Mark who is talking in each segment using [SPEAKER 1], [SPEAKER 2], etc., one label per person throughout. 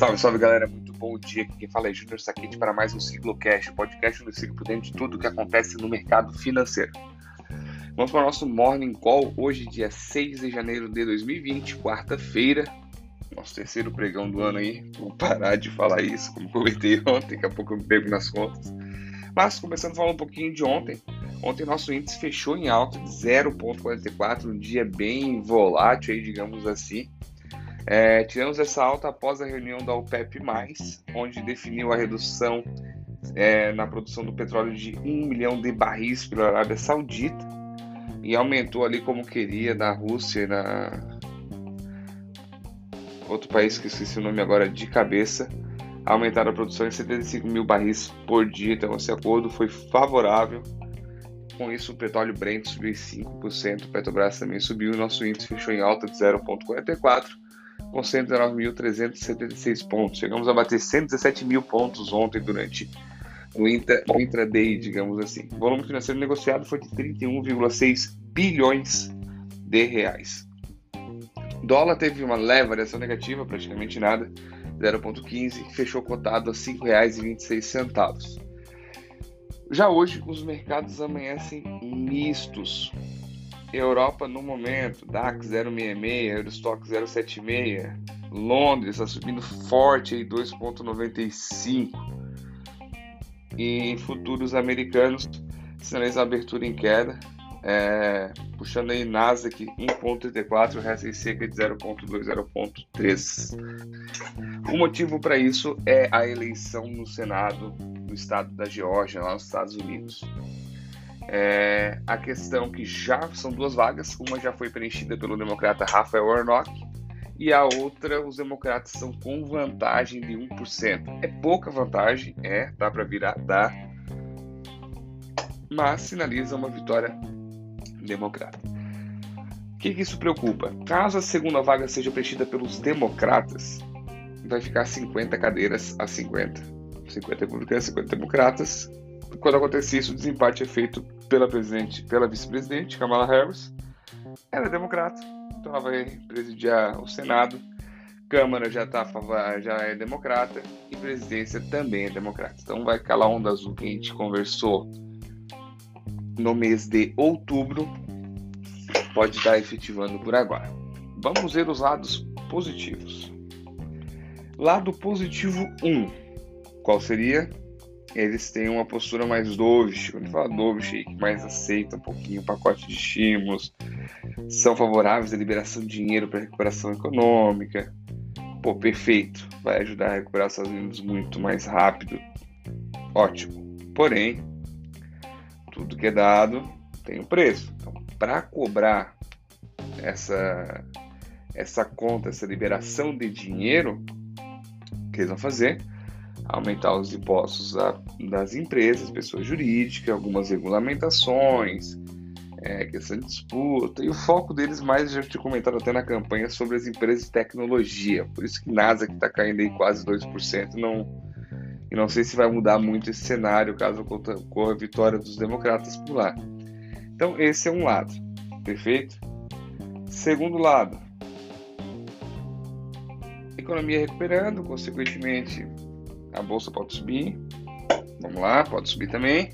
[SPEAKER 1] Salve, salve galera, muito bom dia. Quem fala é Júnior Saquete para mais um Ciclocast, podcast do Ciclo por dentro de tudo que acontece no mercado financeiro. Vamos para o nosso Morning Call, hoje, dia 6 de janeiro de 2020, quarta-feira. Nosso terceiro pregão do ano aí. Vou parar de falar isso, como comentei ontem, daqui a pouco eu me pego nas contas. Mas começando a falar um pouquinho de ontem. Ontem nosso índice fechou em alta de 0,44, um dia bem volátil aí, digamos assim. É, tivemos essa alta após a reunião da OPEP+, onde definiu a redução é, na produção do petróleo de 1 milhão de barris pela Arábia Saudita e aumentou ali como queria na Rússia e na outro país que esqueci o nome agora de cabeça. Aumentaram a produção em 75 mil barris por dia então esse acordo foi favorável. Com isso o petróleo Brent subiu 5% o Petrobras também subiu e nosso índice fechou em alta de 0,44 com 109.376 pontos. Chegamos a bater 117 mil pontos ontem durante o, o intraday, digamos assim. O volume financeiro negociado foi de 31,6 bilhões de reais. O dólar teve uma leve variação negativa, praticamente nada, 0,15, fechou cotado a R$ 5,26. Já hoje, os mercados amanhecem mistos. Europa no momento, DAX 066, Eurostock 076, Londres está subindo forte aí 2,95 e futuros americanos sinalizam abertura em queda, é, puxando aí Nasdaq 1,34, resta em cerca de 0,2, 0,3. O motivo para isso é a eleição no Senado do estado da Geórgia, lá nos Estados Unidos. É, a questão que já são duas vagas, uma já foi preenchida pelo democrata Rafael Warnock e a outra os democratas são com vantagem de 1%. É pouca vantagem, é, dá para virar, dá, mas sinaliza uma vitória democrata. O que, que isso preocupa? Caso a segunda vaga seja preenchida pelos democratas, vai ficar 50 cadeiras a 50. 50 republicanos, 50 democratas, quando acontece isso, o desempate é feito pela presidente, pela vice-presidente Kamala Harris. Ela é democrata, então ela vai presidiar o Senado. Câmara já tá já é democrata e presidência também é democrata. Então vai calar onda azul que a gente conversou no mês de outubro pode estar efetivando por agora. Vamos ver os lados positivos. Lado positivo 1. Qual seria? Eles têm uma postura mais dovish, quando fala dovish, que mais aceita um pouquinho o pacote de estímulos, são favoráveis à liberação de dinheiro para recuperação econômica. Pô, perfeito, vai ajudar a recuperar os Estados Unidos muito mais rápido. Ótimo. Porém, tudo que é dado tem um preço. Então, para cobrar essa essa conta, essa liberação de dinheiro, o que eles vão fazer? Aumentar os impostos das empresas, pessoas jurídicas, algumas regulamentações, é, questão de disputa, e o foco deles mais, já tinha comentado até na campanha, sobre as empresas de tecnologia. Por isso que NASA que está caindo aí quase 2%, não, e não sei se vai mudar muito esse cenário caso ocorra a vitória dos democratas por lá. Então esse é um lado, perfeito? Segundo lado, economia recuperando, consequentemente a bolsa pode subir. Vamos lá, pode subir também.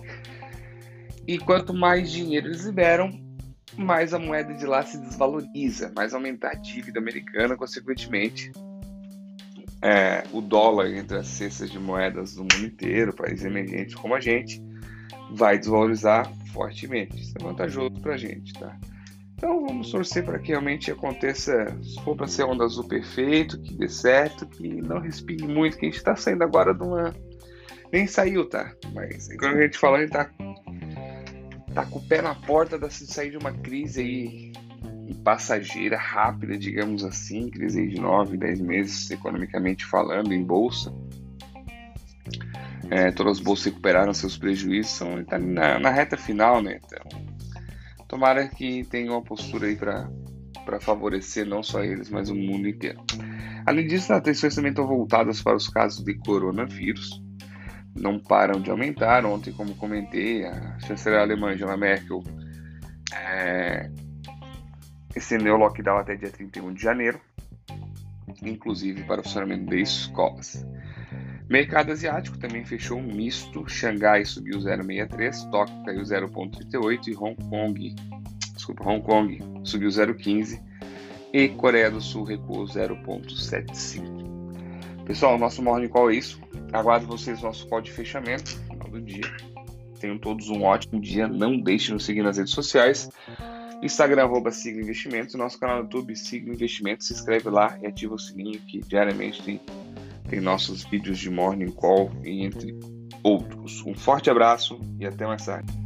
[SPEAKER 1] E quanto mais dinheiro eles liberam, mais a moeda de lá se desvaloriza, mais aumenta a dívida americana, consequentemente. É, o dólar entre as cestas de moedas do mundo inteiro, países emergentes como a gente, vai desvalorizar fortemente. Isso é vantajoso para a gente, tá? Então vamos torcer para que realmente aconteça, se for para ser onda azul perfeito, que dê certo, que não respire muito, que a gente está saindo agora de uma. Nem saiu, tá? Mas quando a gente fala, a gente tá, tá com o pé na porta de sair de uma crise aí passageira, rápida, digamos assim, crise de 9, 10 meses, economicamente falando, em bolsa. É, todas as bolsas recuperaram seus prejuízos, são, tá na, na reta final, né? Então, Tomara que tenha uma postura aí para favorecer não só eles, mas o mundo inteiro. Além disso, as atenções também estão voltadas para os casos de coronavírus. Não param de aumentar. Ontem, como comentei, a chanceler alemã Angela Merkel é, estendeu o lockdown até dia 31 de janeiro. inclusive para o funcionamento de escolas. Mercado asiático também fechou um misto. Xangai subiu 0,63, Tóquio caiu 0,38 e Hong Kong, desculpa, Hong Kong subiu 0,15 e Coreia do Sul recuou 0,75. Pessoal, nosso Morning Call é isso. Aguardo vocês no nosso call de fechamento no final do dia. Tenham todos um ótimo dia. Não deixe de nos seguir nas redes sociais. Instagram, arroba Sigla Investimentos. Nosso canal no YouTube, Sigla Investimentos. Se inscreve lá e ativa o sininho que diariamente tem, tem nossos vídeos de Morning Call e entre outros. Um forte abraço e até mais tarde.